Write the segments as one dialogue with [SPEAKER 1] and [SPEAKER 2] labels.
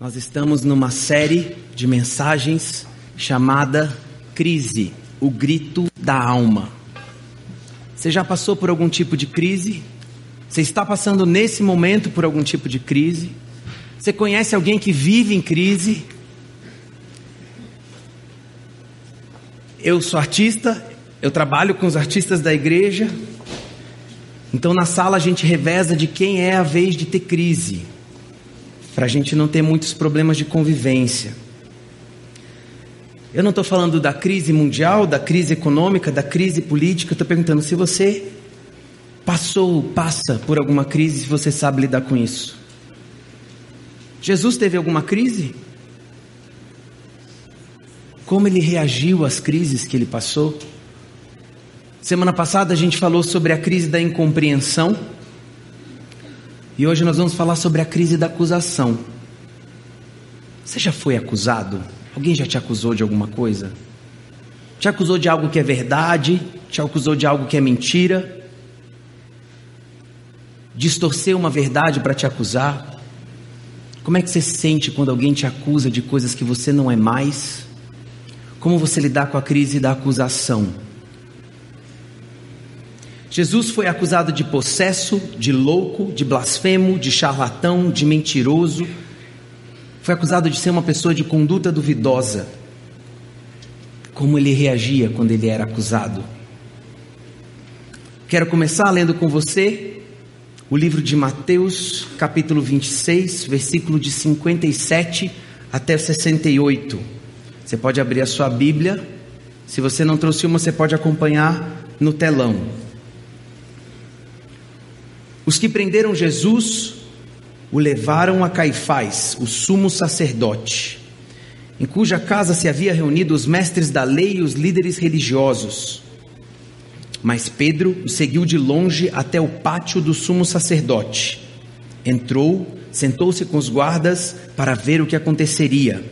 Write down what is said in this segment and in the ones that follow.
[SPEAKER 1] Nós estamos numa série de mensagens chamada Crise, o grito da alma. Você já passou por algum tipo de crise? Você está passando nesse momento por algum tipo de crise? Você conhece alguém que vive em crise? Eu sou artista, eu trabalho com os artistas da igreja. Então na sala a gente reveza de quem é a vez de ter crise para a gente não ter muitos problemas de convivência. Eu não estou falando da crise mundial, da crise econômica, da crise política, estou perguntando se você passou, passa por alguma crise, se você sabe lidar com isso. Jesus teve alguma crise? Como ele reagiu às crises que ele passou? Semana passada a gente falou sobre a crise da incompreensão. E hoje nós vamos falar sobre a crise da acusação. Você já foi acusado? Alguém já te acusou de alguma coisa? Te acusou de algo que é verdade? Te acusou de algo que é mentira? Distorceu uma verdade para te acusar? Como é que você se sente quando alguém te acusa de coisas que você não é mais? Como você lidar com a crise da acusação? Jesus foi acusado de possesso, de louco, de blasfemo, de charlatão, de mentiroso. Foi acusado de ser uma pessoa de conduta duvidosa. Como ele reagia quando ele era acusado? Quero começar lendo com você o livro de Mateus, capítulo 26, versículo de 57 até 68. Você pode abrir a sua Bíblia. Se você não trouxe uma, você pode acompanhar no telão. Os que prenderam Jesus o levaram a Caifás, o sumo sacerdote, em cuja casa se havia reunido os mestres da lei e os líderes religiosos. Mas Pedro o seguiu de longe até o pátio do sumo sacerdote. Entrou, sentou-se com os guardas para ver o que aconteceria.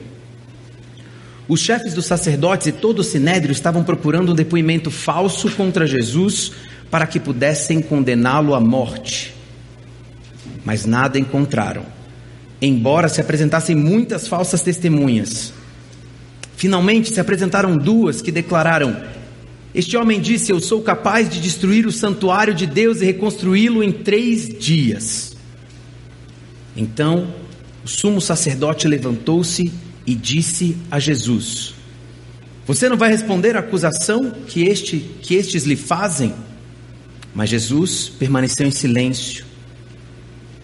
[SPEAKER 1] Os chefes dos sacerdotes e todo o sinédrio estavam procurando um depoimento falso contra Jesus para que pudessem condená-lo à morte. Mas nada encontraram, embora se apresentassem muitas falsas testemunhas. Finalmente se apresentaram duas que declararam: Este homem disse: Eu sou capaz de destruir o santuário de Deus e reconstruí-lo em três dias. Então o sumo sacerdote levantou-se e disse a Jesus: Você não vai responder à acusação que, este, que estes lhe fazem? Mas Jesus permaneceu em silêncio.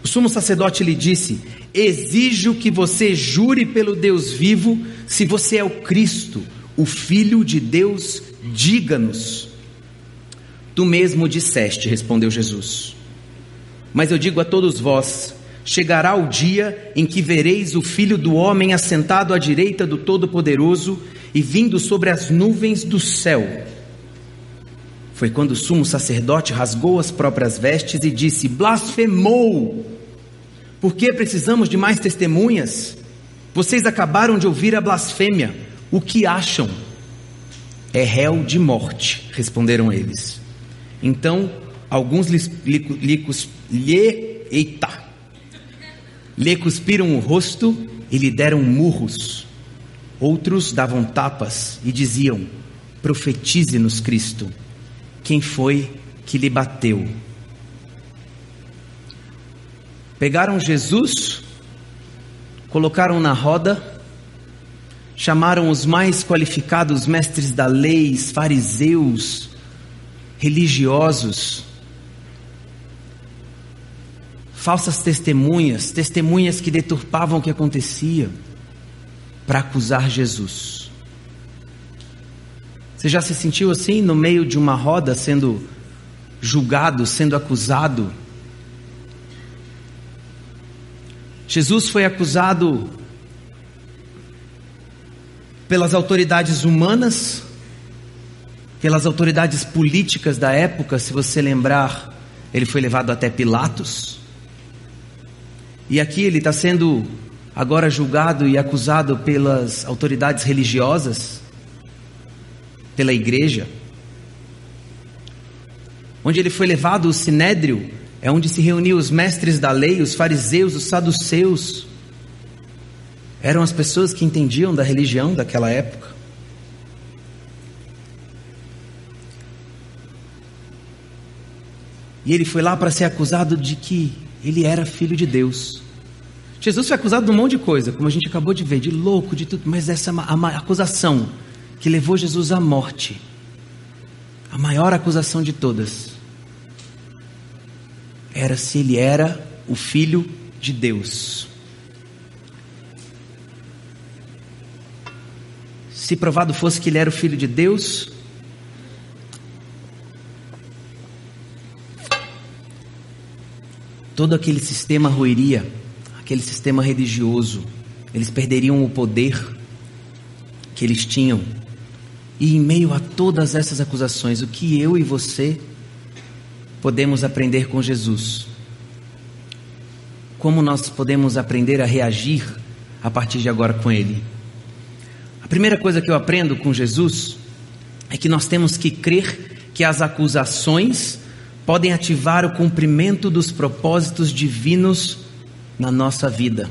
[SPEAKER 1] O sumo sacerdote lhe disse: Exijo que você jure pelo Deus vivo, se você é o Cristo, o Filho de Deus, diga-nos. Tu mesmo disseste, respondeu Jesus. Mas eu digo a todos vós: chegará o dia em que vereis o Filho do Homem assentado à direita do Todo-Poderoso e vindo sobre as nuvens do céu. Foi quando o sumo sacerdote rasgou as próprias vestes e disse: Blasfemou! Por que precisamos de mais testemunhas? Vocês acabaram de ouvir a blasfêmia. O que acham? É réu de morte, responderam eles. Então, alguns lhe, lhe, lhe, eita, lhe cuspiram o rosto e lhe deram murros. Outros davam tapas e diziam: Profetize-nos, Cristo. Quem foi que lhe bateu? Pegaram Jesus, colocaram na roda, chamaram os mais qualificados mestres da lei, fariseus, religiosos, falsas testemunhas, testemunhas que deturpavam o que acontecia, para acusar Jesus. Você já se sentiu assim no meio de uma roda sendo julgado, sendo acusado? Jesus foi acusado pelas autoridades humanas, pelas autoridades políticas da época, se você lembrar, ele foi levado até Pilatos. E aqui ele está sendo agora julgado e acusado pelas autoridades religiosas pela igreja. Onde ele foi levado, o sinédrio, é onde se reuniam os mestres da lei, os fariseus, os saduceus. eram as pessoas que entendiam da religião daquela época. E ele foi lá para ser acusado de que ele era filho de Deus. Jesus foi acusado de um monte de coisa, como a gente acabou de ver, de louco, de tudo, mas essa é acusação que levou Jesus à morte, a maior acusação de todas, era se ele era o filho de Deus. Se provado fosse que ele era o filho de Deus, todo aquele sistema ruiria, aquele sistema religioso, eles perderiam o poder que eles tinham. E em meio a todas essas acusações, o que eu e você podemos aprender com Jesus? Como nós podemos aprender a reagir a partir de agora com Ele? A primeira coisa que eu aprendo com Jesus é que nós temos que crer que as acusações podem ativar o cumprimento dos propósitos divinos na nossa vida.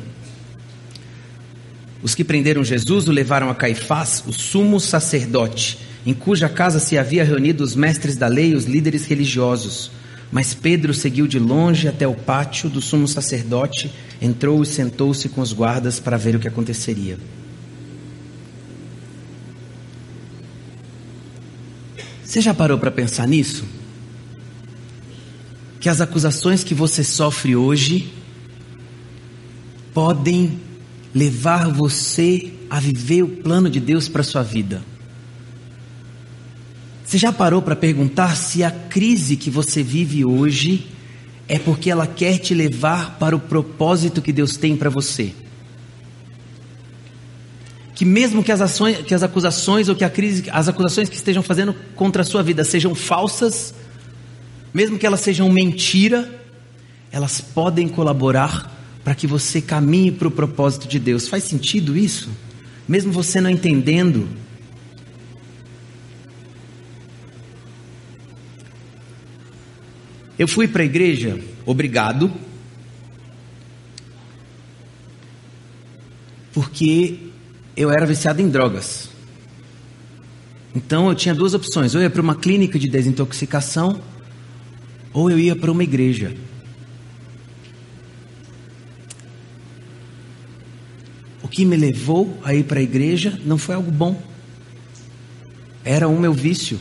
[SPEAKER 1] Os que prenderam Jesus o levaram a Caifás, o sumo sacerdote, em cuja casa se havia reunido os mestres da lei e os líderes religiosos. Mas Pedro seguiu de longe até o pátio do sumo sacerdote, entrou e sentou-se com os guardas para ver o que aconteceria. Você já parou para pensar nisso? que as acusações que você sofre hoje podem levar você a viver o plano de Deus para sua vida. Você já parou para perguntar se a crise que você vive hoje é porque ela quer te levar para o propósito que Deus tem para você? Que mesmo que as ações, que as acusações ou que a crise, as acusações que estejam fazendo contra a sua vida sejam falsas, mesmo que elas sejam mentira, elas podem colaborar para que você caminhe para o propósito de Deus. Faz sentido isso? Mesmo você não entendendo. Eu fui para a igreja, obrigado, porque eu era viciado em drogas. Então eu tinha duas opções: ou eu ia para uma clínica de desintoxicação, ou eu ia para uma igreja. Que me levou a ir para a igreja não foi algo bom. Era o meu vício.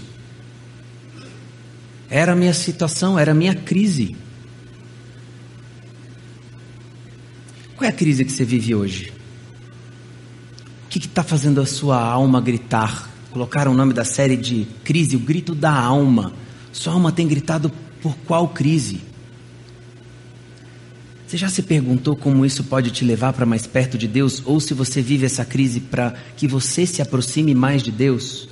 [SPEAKER 1] Era a minha situação, era a minha crise. Qual é a crise que você vive hoje? O que está fazendo a sua alma gritar? Colocaram o nome da série de crise, o grito da alma. Sua alma tem gritado por qual crise? Você já se perguntou como isso pode te levar para mais perto de Deus? Ou se você vive essa crise para que você se aproxime mais de Deus?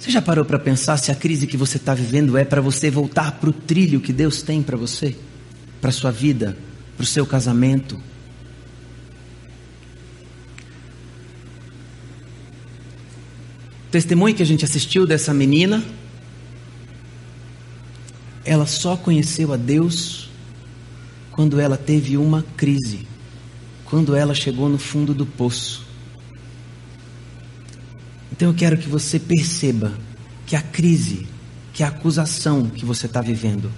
[SPEAKER 1] Você já parou para pensar se a crise que você está vivendo é para você voltar para o trilho que Deus tem para você? Para sua vida? Para o seu casamento? O testemunho que a gente assistiu dessa menina ela só conheceu a Deus quando ela teve uma crise, quando ela chegou no fundo do poço. Então eu quero que você perceba que a crise, que a acusação que você está vivendo,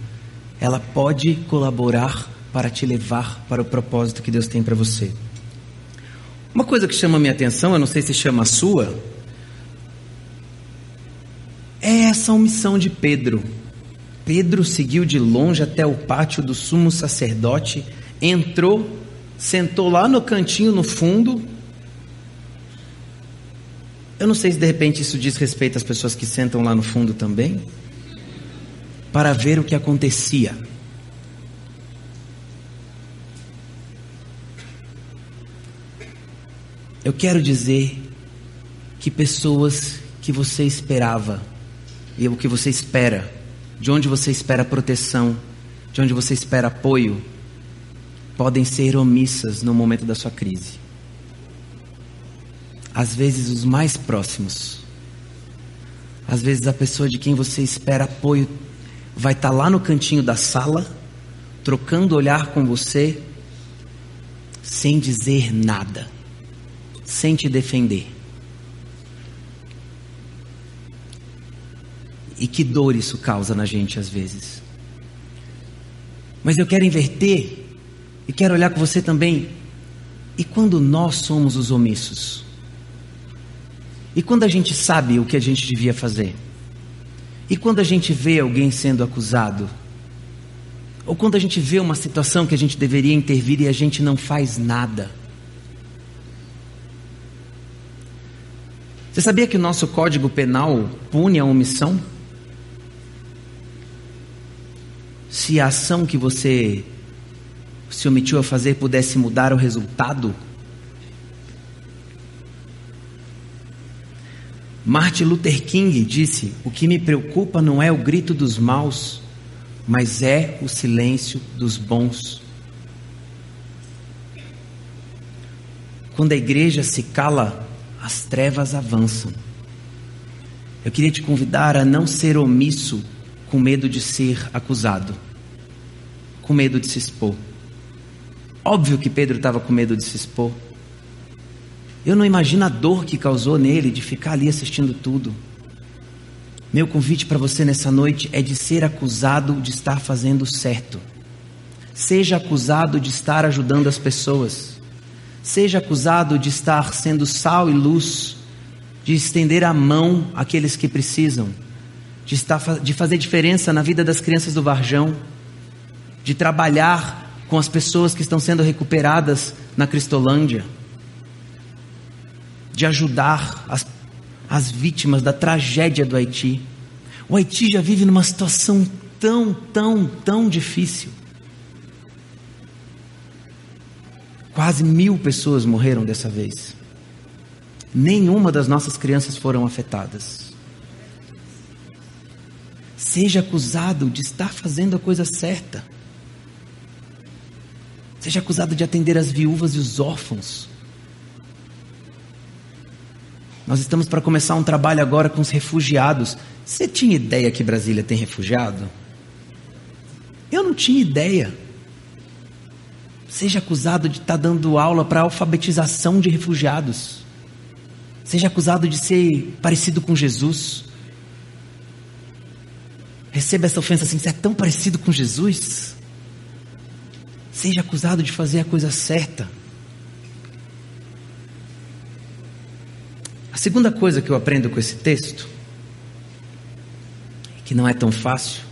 [SPEAKER 1] ela pode colaborar para te levar para o propósito que Deus tem para você. Uma coisa que chama a minha atenção, eu não sei se chama a sua, é essa omissão de Pedro. Pedro seguiu de longe até o pátio do sumo sacerdote, entrou, sentou lá no cantinho no fundo. Eu não sei se de repente isso diz respeito às pessoas que sentam lá no fundo também, para ver o que acontecia. Eu quero dizer que pessoas que você esperava e o que você espera de onde você espera proteção, de onde você espera apoio, podem ser omissas no momento da sua crise. Às vezes, os mais próximos. Às vezes, a pessoa de quem você espera apoio vai estar tá lá no cantinho da sala, trocando olhar com você, sem dizer nada, sem te defender. E que dor isso causa na gente às vezes. Mas eu quero inverter e quero olhar com você também. E quando nós somos os omissos? E quando a gente sabe o que a gente devia fazer? E quando a gente vê alguém sendo acusado? Ou quando a gente vê uma situação que a gente deveria intervir e a gente não faz nada? Você sabia que o nosso Código Penal pune a omissão? Se a ação que você se omitiu a fazer pudesse mudar o resultado? Martin Luther King disse: O que me preocupa não é o grito dos maus, mas é o silêncio dos bons. Quando a igreja se cala, as trevas avançam. Eu queria te convidar a não ser omisso com medo de ser acusado, com medo de se expor. Óbvio que Pedro estava com medo de se expor. Eu não imagino a dor que causou nele de ficar ali assistindo tudo. Meu convite para você nessa noite é de ser acusado de estar fazendo certo. Seja acusado de estar ajudando as pessoas. Seja acusado de estar sendo sal e luz, de estender a mão àqueles que precisam, de, estar, de fazer diferença na vida das crianças do Varjão, de trabalhar com as pessoas que estão sendo recuperadas na Cristolândia, de ajudar as, as vítimas da tragédia do Haiti. O Haiti já vive numa situação tão, tão, tão difícil. Quase mil pessoas morreram dessa vez. Nenhuma das nossas crianças foram afetadas. Seja acusado de estar fazendo a coisa certa. Seja acusado de atender as viúvas e os órfãos. Nós estamos para começar um trabalho agora com os refugiados. Você tinha ideia que Brasília tem refugiado? Eu não tinha ideia. Seja acusado de estar dando aula para alfabetização de refugiados. Seja acusado de ser parecido com Jesus. Receba essa ofensa assim: você é tão parecido com Jesus? Seja acusado de fazer a coisa certa. A segunda coisa que eu aprendo com esse texto, que não é tão fácil,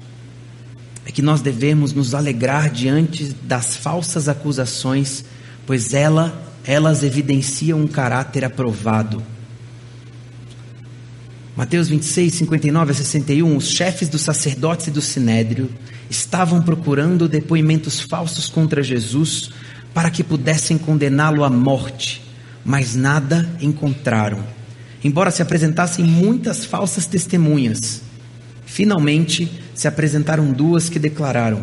[SPEAKER 1] é que nós devemos nos alegrar diante das falsas acusações, pois ela, elas evidenciam um caráter aprovado. Mateus 26, 59 a 61, os chefes dos sacerdotes e do sinédrio estavam procurando depoimentos falsos contra Jesus para que pudessem condená-lo à morte, mas nada encontraram. Embora se apresentassem muitas falsas testemunhas, finalmente se apresentaram duas que declararam: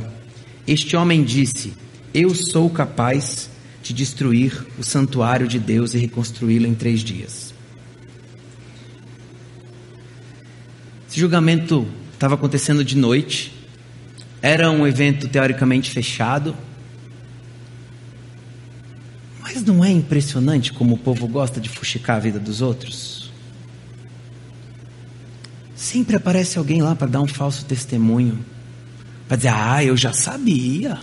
[SPEAKER 1] Este homem disse: Eu sou capaz de destruir o santuário de Deus e reconstruí-lo em três dias. Julgamento estava acontecendo de noite era um evento teoricamente fechado. Mas não é impressionante como o povo gosta de fuxicar a vida dos outros? Sempre aparece alguém lá para dar um falso testemunho. Para dizer, ah, eu já sabia.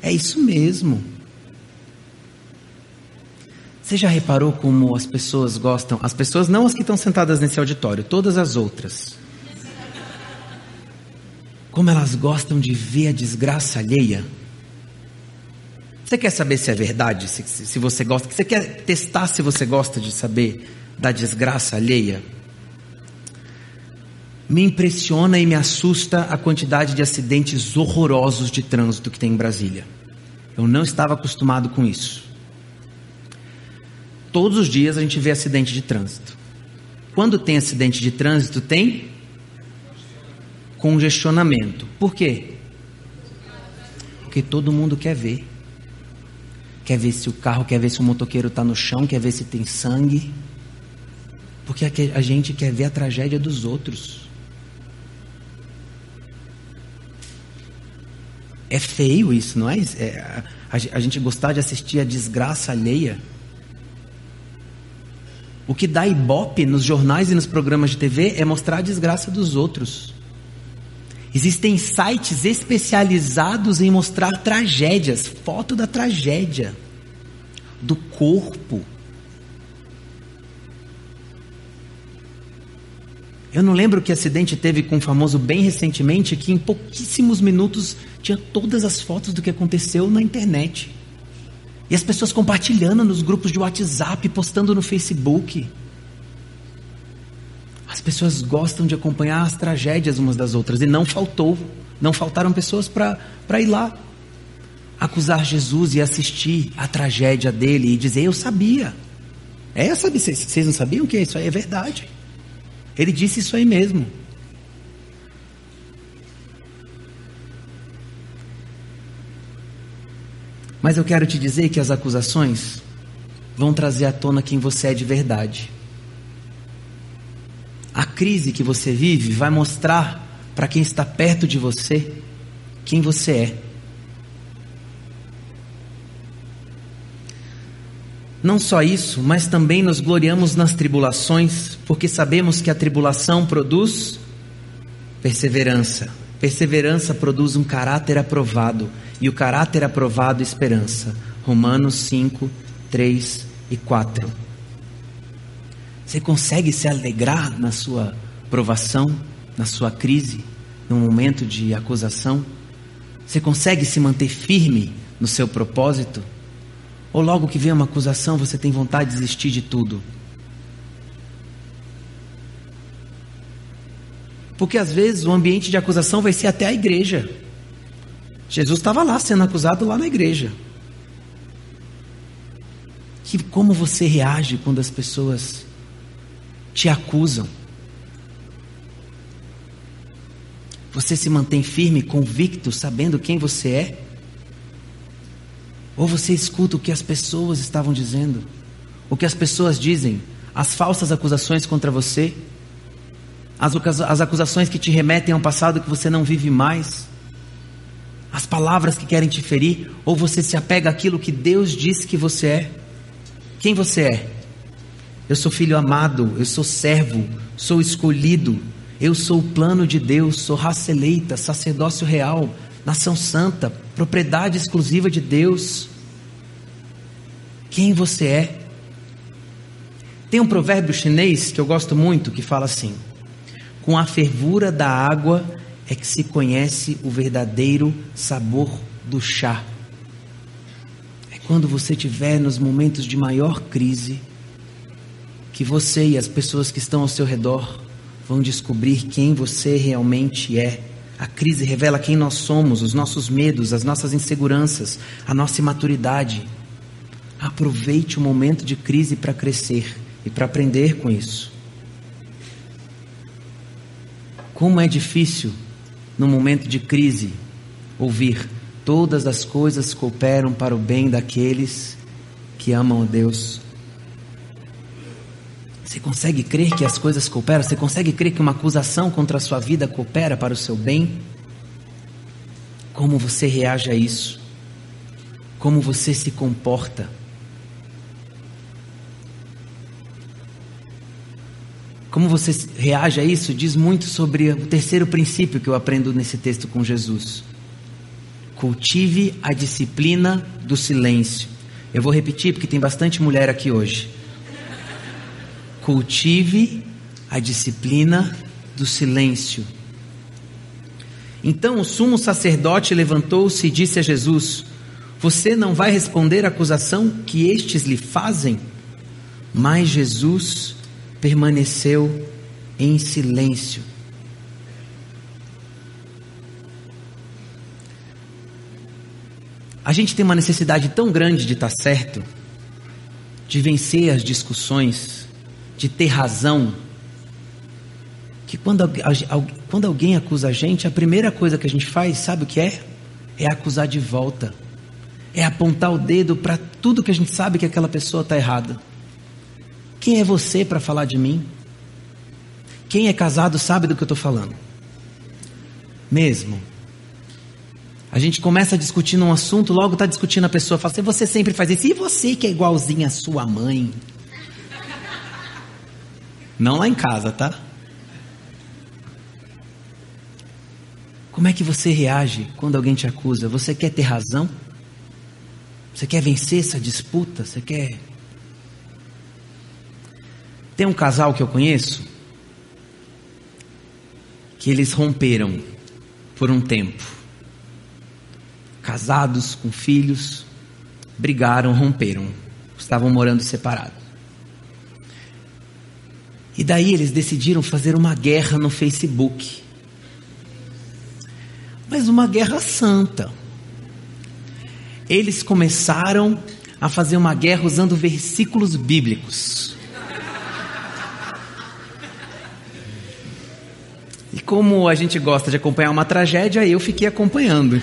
[SPEAKER 1] É isso mesmo. Você já reparou como as pessoas gostam? As pessoas, não as que estão sentadas nesse auditório, todas as outras como elas gostam de ver a desgraça alheia. Você quer saber se é verdade, se, se você gosta? Você quer testar se você gosta de saber da desgraça alheia? Me impressiona e me assusta a quantidade de acidentes horrorosos de trânsito que tem em Brasília. Eu não estava acostumado com isso. Todos os dias a gente vê acidente de trânsito. Quando tem acidente de trânsito, tem congestionamento. Por quê? Porque todo mundo quer ver. Quer ver se o carro, quer ver se o motoqueiro está no chão, quer ver se tem sangue. Porque a gente quer ver a tragédia dos outros. É feio isso, não é? é a, a gente gostar de assistir a desgraça alheia. O que dá ibope nos jornais e nos programas de TV é mostrar a desgraça dos outros. Existem sites especializados em mostrar tragédias, foto da tragédia, do corpo. Eu não lembro que acidente teve com um famoso bem recentemente, que em pouquíssimos minutos tinha todas as fotos do que aconteceu na internet. E as pessoas compartilhando nos grupos de WhatsApp, postando no Facebook. As pessoas gostam de acompanhar as tragédias umas das outras, e não faltou, não faltaram pessoas para ir lá acusar Jesus e assistir a tragédia dele e dizer: Eu sabia. É, sabe, vocês não sabiam que isso aí é verdade. Ele disse isso aí mesmo. Mas eu quero te dizer que as acusações vão trazer à tona quem você é de verdade. A crise que você vive vai mostrar para quem está perto de você quem você é. Não só isso, mas também nos gloriamos nas tribulações, porque sabemos que a tribulação produz perseverança. Perseverança produz um caráter aprovado, e o caráter aprovado, esperança. Romanos 5, 3 e 4. Você consegue se alegrar na sua provação, na sua crise, no momento de acusação? Você consegue se manter firme no seu propósito? Ou logo que vem uma acusação, você tem vontade de desistir de tudo? Porque às vezes o ambiente de acusação vai ser até a igreja. Jesus estava lá sendo acusado lá na igreja. Que como você reage quando as pessoas te acusam? Você se mantém firme, convicto, sabendo quem você é? Ou você escuta o que as pessoas estavam dizendo, o que as pessoas dizem, as falsas acusações contra você, as, acusações que te remetem a um passado que você não vive mais, as palavras que querem te ferir, ou você se apega àquilo que Deus disse que você é. Quem você é? Eu sou filho amado, eu sou servo, sou escolhido, eu sou o plano de Deus, sou raça eleita, sacerdócio real, nação santa, propriedade exclusiva de Deus. Quem você é? Tem um provérbio chinês que eu gosto muito que fala assim: Com a fervura da água é que se conhece o verdadeiro sabor do chá. É quando você estiver nos momentos de maior crise que você e as pessoas que estão ao seu redor vão descobrir quem você realmente é a crise revela quem nós somos, os nossos medos, as nossas inseguranças, a nossa imaturidade. Aproveite o momento de crise para crescer e para aprender com isso. Como é difícil, no momento de crise, ouvir: todas as coisas cooperam para o bem daqueles que amam a Deus. Você consegue crer que as coisas cooperam? Você consegue crer que uma acusação contra a sua vida coopera para o seu bem? Como você reage a isso? Como você se comporta? Como você reage a isso diz muito sobre o terceiro princípio que eu aprendo nesse texto com Jesus. Cultive a disciplina do silêncio. Eu vou repetir porque tem bastante mulher aqui hoje. Cultive a disciplina do silêncio. Então o sumo sacerdote levantou-se e disse a Jesus: Você não vai responder à acusação que estes lhe fazem? Mas Jesus permaneceu em silêncio. A gente tem uma necessidade tão grande de estar certo, de vencer as discussões, de ter razão, que quando, quando alguém acusa a gente, a primeira coisa que a gente faz, sabe o que é? É acusar de volta. É apontar o dedo para tudo que a gente sabe que aquela pessoa está errada. Quem é você para falar de mim? Quem é casado sabe do que eu estou falando. Mesmo. A gente começa a discutir num assunto, logo está discutindo a pessoa, fala assim, você sempre faz isso, e você que é igualzinha a sua mãe? Não lá em casa, tá? Como é que você reage quando alguém te acusa? Você quer ter razão? Você quer vencer essa disputa? Você quer. Tem um casal que eu conheço que eles romperam por um tempo. Casados, com filhos, brigaram, romperam. Estavam morando separados. E daí eles decidiram fazer uma guerra no Facebook. Mas uma guerra santa. Eles começaram a fazer uma guerra usando versículos bíblicos. Como a gente gosta de acompanhar uma tragédia, eu fiquei acompanhando.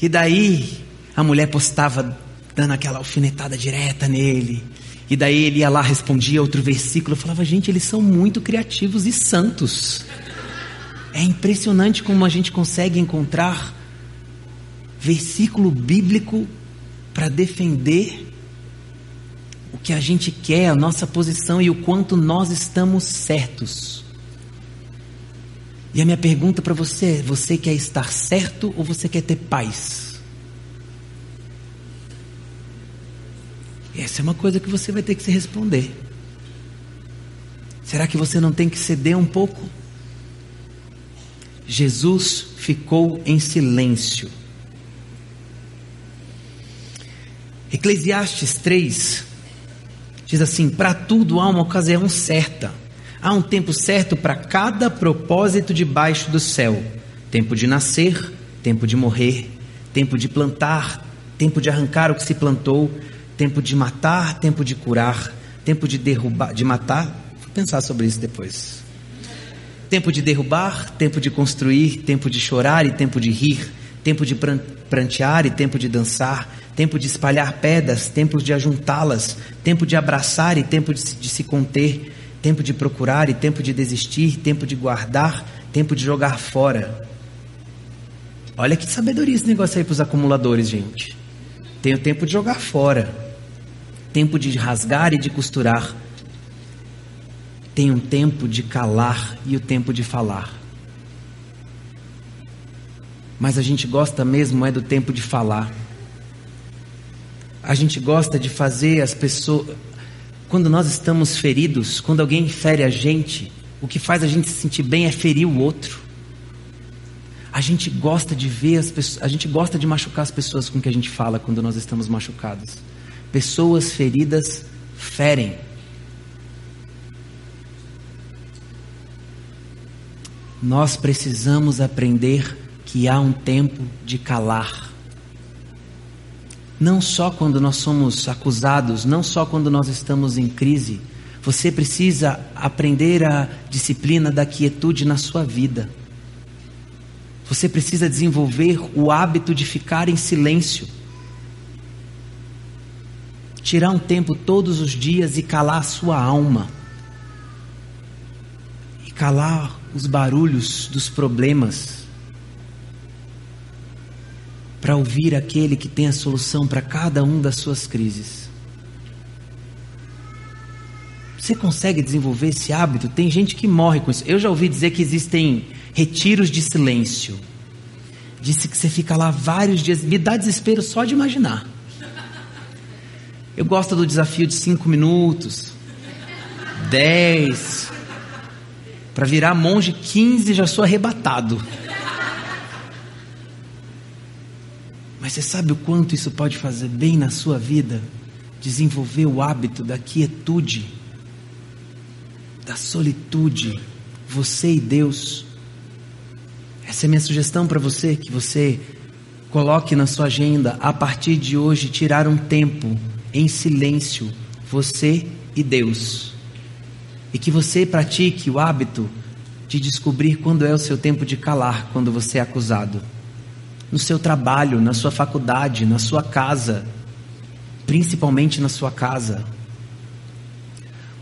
[SPEAKER 1] E daí a mulher postava dando aquela alfinetada direta nele. E daí ele ia lá, respondia outro versículo. Eu falava, gente, eles são muito criativos e santos. É impressionante como a gente consegue encontrar versículo bíblico para defender o que a gente quer, a nossa posição e o quanto nós estamos certos. E a minha pergunta para você é: você quer estar certo ou você quer ter paz? Essa é uma coisa que você vai ter que se responder. Será que você não tem que ceder um pouco? Jesus ficou em silêncio. Eclesiastes 3 diz assim: Para tudo há uma ocasião certa, há um tempo certo para cada propósito debaixo do céu: tempo de nascer, tempo de morrer, tempo de plantar, tempo de arrancar o que se plantou, tempo de matar, tempo de curar, tempo de derrubar, de matar. Vou pensar sobre isso depois. Tempo de derrubar, tempo de construir, tempo de chorar e tempo de rir, tempo de prantear e tempo de dançar, tempo de espalhar pedras, tempo de ajuntá-las, tempo de abraçar e tempo de se, de se conter, tempo de procurar e tempo de desistir, tempo de guardar, tempo de jogar fora. Olha que sabedoria esse negócio aí para os acumuladores, gente. Tem o tempo de jogar fora tempo de rasgar e de costurar. Tem um tempo de calar e o tempo de falar. Mas a gente gosta mesmo é do tempo de falar. A gente gosta de fazer as pessoas. Quando nós estamos feridos, quando alguém fere a gente, o que faz a gente se sentir bem é ferir o outro. A gente gosta de ver as pessoas, a gente gosta de machucar as pessoas com que a gente fala quando nós estamos machucados. Pessoas feridas ferem. Nós precisamos aprender que há um tempo de calar. Não só quando nós somos acusados, não só quando nós estamos em crise. Você precisa aprender a disciplina da quietude na sua vida. Você precisa desenvolver o hábito de ficar em silêncio tirar um tempo todos os dias e calar a sua alma, e calar os barulhos dos problemas, para ouvir aquele que tem a solução para cada um das suas crises. Você consegue desenvolver esse hábito? Tem gente que morre com isso. Eu já ouvi dizer que existem retiros de silêncio. Disse que você fica lá vários dias. Me dá desespero só de imaginar. Eu gosto do desafio de cinco minutos, dez. Para virar monge, quinze já sou arrebatado. Você sabe o quanto isso pode fazer bem na sua vida? Desenvolver o hábito da quietude, da solitude, você e Deus. Essa é minha sugestão para você, que você coloque na sua agenda, a partir de hoje, tirar um tempo em silêncio, você e Deus. E que você pratique o hábito de descobrir quando é o seu tempo de calar, quando você é acusado. No seu trabalho, na sua faculdade, na sua casa, principalmente na sua casa.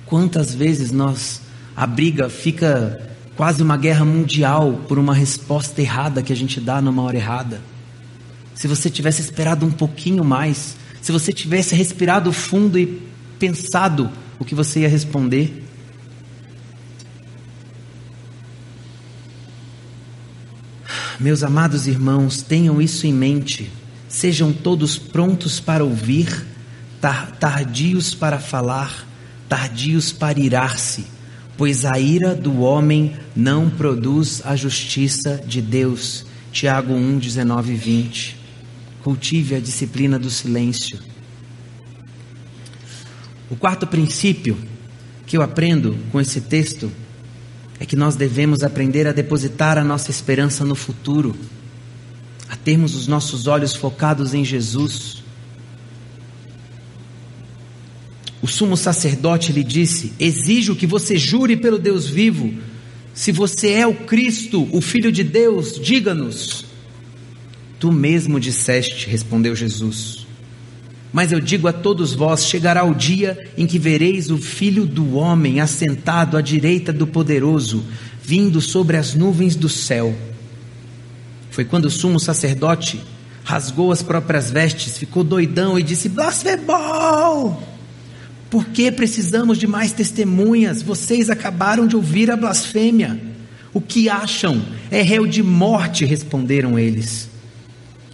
[SPEAKER 1] Quantas vezes nós a briga fica quase uma guerra mundial por uma resposta errada que a gente dá numa hora errada. Se você tivesse esperado um pouquinho mais, se você tivesse respirado fundo e pensado o que você ia responder. Meus amados irmãos, tenham isso em mente. Sejam todos prontos para ouvir, tardios para falar, tardios para irar-se pois a ira do homem não produz a justiça de Deus. Tiago 1, 19 e 20. Cultive a disciplina do silêncio. O quarto princípio que eu aprendo com esse texto é que nós devemos aprender a depositar a nossa esperança no futuro, a termos os nossos olhos focados em Jesus O sumo sacerdote lhe disse: Exijo que você jure pelo Deus vivo. Se você é o Cristo, o Filho de Deus, diga-nos. Tu mesmo disseste, respondeu Jesus. Mas eu digo a todos vós: chegará o dia em que vereis o Filho do Homem assentado à direita do Poderoso, vindo sobre as nuvens do céu. Foi quando o sumo sacerdote rasgou as próprias vestes, ficou doidão e disse: Blasfemou! Por que precisamos de mais testemunhas? Vocês acabaram de ouvir a blasfêmia. O que acham? É réu de morte, responderam eles.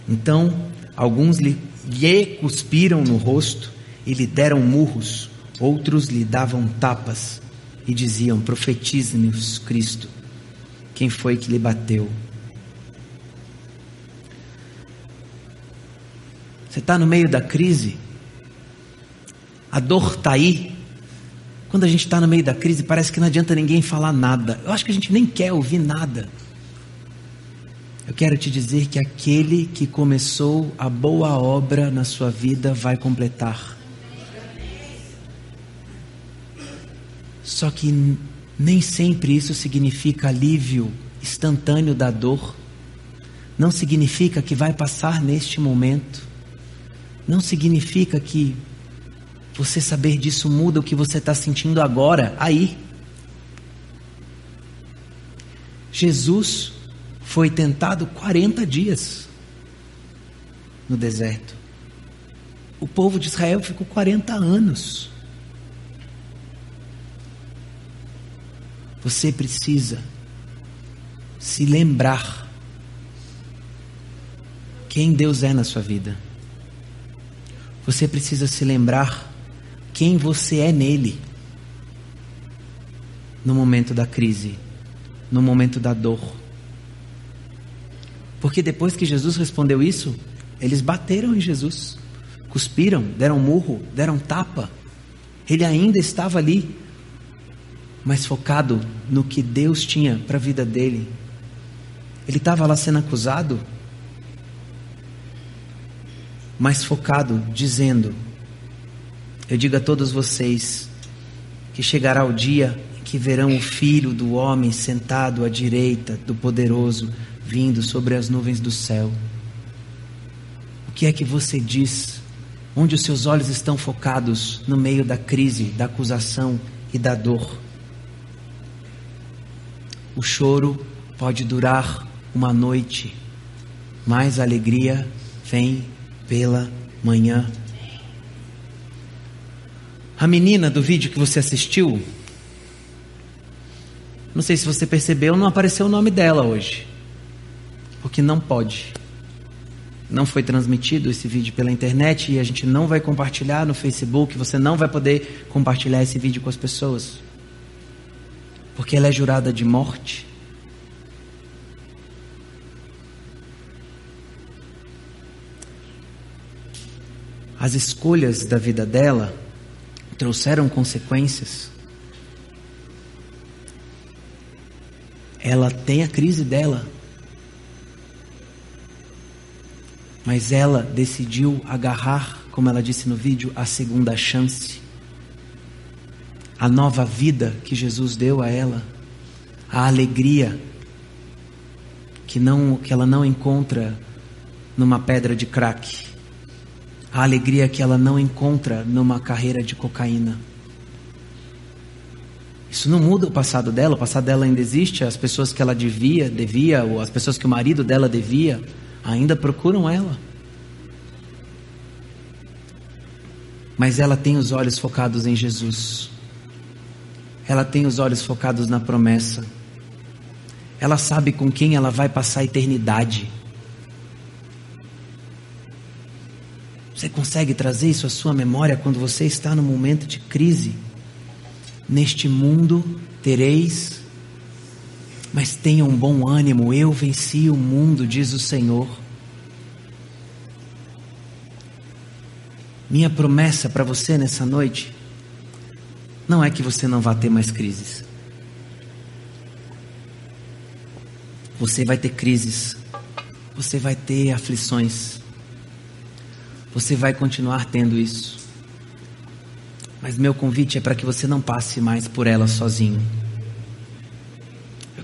[SPEAKER 1] Então, alguns lhe, lhe cuspiram no rosto e lhe deram murros, outros lhe davam tapas e diziam: Profetize-nos, Cristo. Quem foi que lhe bateu? Você está no meio da crise? a dor está aí. Quando a gente está no meio da crise, parece que não adianta ninguém falar nada. Eu acho que a gente nem quer ouvir nada. Quero te dizer que aquele que começou a boa obra na sua vida vai completar. Só que nem sempre isso significa alívio instantâneo da dor. Não significa que vai passar neste momento. Não significa que você saber disso muda o que você está sentindo agora, aí. Jesus foi tentado 40 dias no deserto. O povo de Israel ficou 40 anos. Você precisa se lembrar quem Deus é na sua vida. Você precisa se lembrar quem você é nele. No momento da crise, no momento da dor. Porque depois que Jesus respondeu isso, eles bateram em Jesus, cuspiram, deram murro, deram tapa. Ele ainda estava ali, mas focado no que Deus tinha para a vida dele. Ele estava lá sendo acusado, mas focado, dizendo: eu digo a todos vocês que chegará o dia que verão o Filho do Homem sentado à direita do Poderoso, vindo sobre as nuvens do céu. O que é que você diz? Onde os seus olhos estão focados no meio da crise, da acusação e da dor? O choro pode durar uma noite, mas a alegria vem pela manhã. A menina do vídeo que você assistiu, não sei se você percebeu, não apareceu o nome dela hoje. Porque não pode. Não foi transmitido esse vídeo pela internet e a gente não vai compartilhar no Facebook. Você não vai poder compartilhar esse vídeo com as pessoas. Porque ela é jurada de morte. As escolhas da vida dela trouxeram consequências. Ela tem a crise dela. Mas ela decidiu agarrar, como ela disse no vídeo, a segunda chance. A nova vida que Jesus deu a ela. A alegria que não que ela não encontra numa pedra de crack a alegria que ela não encontra numa carreira de cocaína. Isso não muda o passado dela, o passado dela ainda existe, as pessoas que ela devia, devia, ou as pessoas que o marido dela devia, ainda procuram ela. Mas ela tem os olhos focados em Jesus. Ela tem os olhos focados na promessa. Ela sabe com quem ela vai passar a eternidade. Você consegue trazer isso à sua memória quando você está no momento de crise? Neste mundo tereis, mas tenham um bom ânimo, eu venci o mundo, diz o Senhor. Minha promessa para você nessa noite não é que você não vá ter mais crises. Você vai ter crises, você vai ter aflições, você vai continuar tendo isso. Mas meu convite é para que você não passe mais por ela sozinho.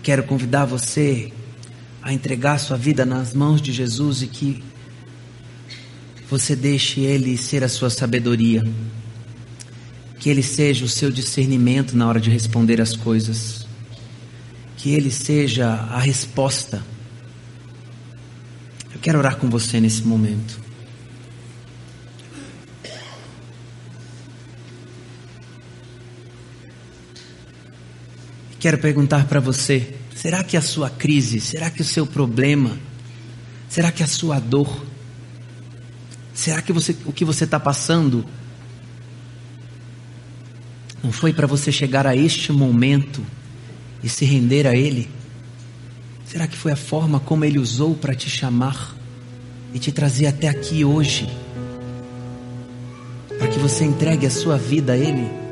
[SPEAKER 1] Quero convidar você a entregar sua vida nas mãos de Jesus e que você deixe Ele ser a sua sabedoria, que Ele seja o seu discernimento na hora de responder as coisas, que Ele seja a resposta. Eu quero orar com você nesse momento. Quero perguntar para você: será que a sua crise, será que o seu problema, será que a sua dor, Será que você, o que você está passando não foi para você chegar a este momento e se render a Ele? Será que foi a forma como Ele usou para te chamar e te trazer até aqui hoje? Para que você entregue a sua vida a Ele?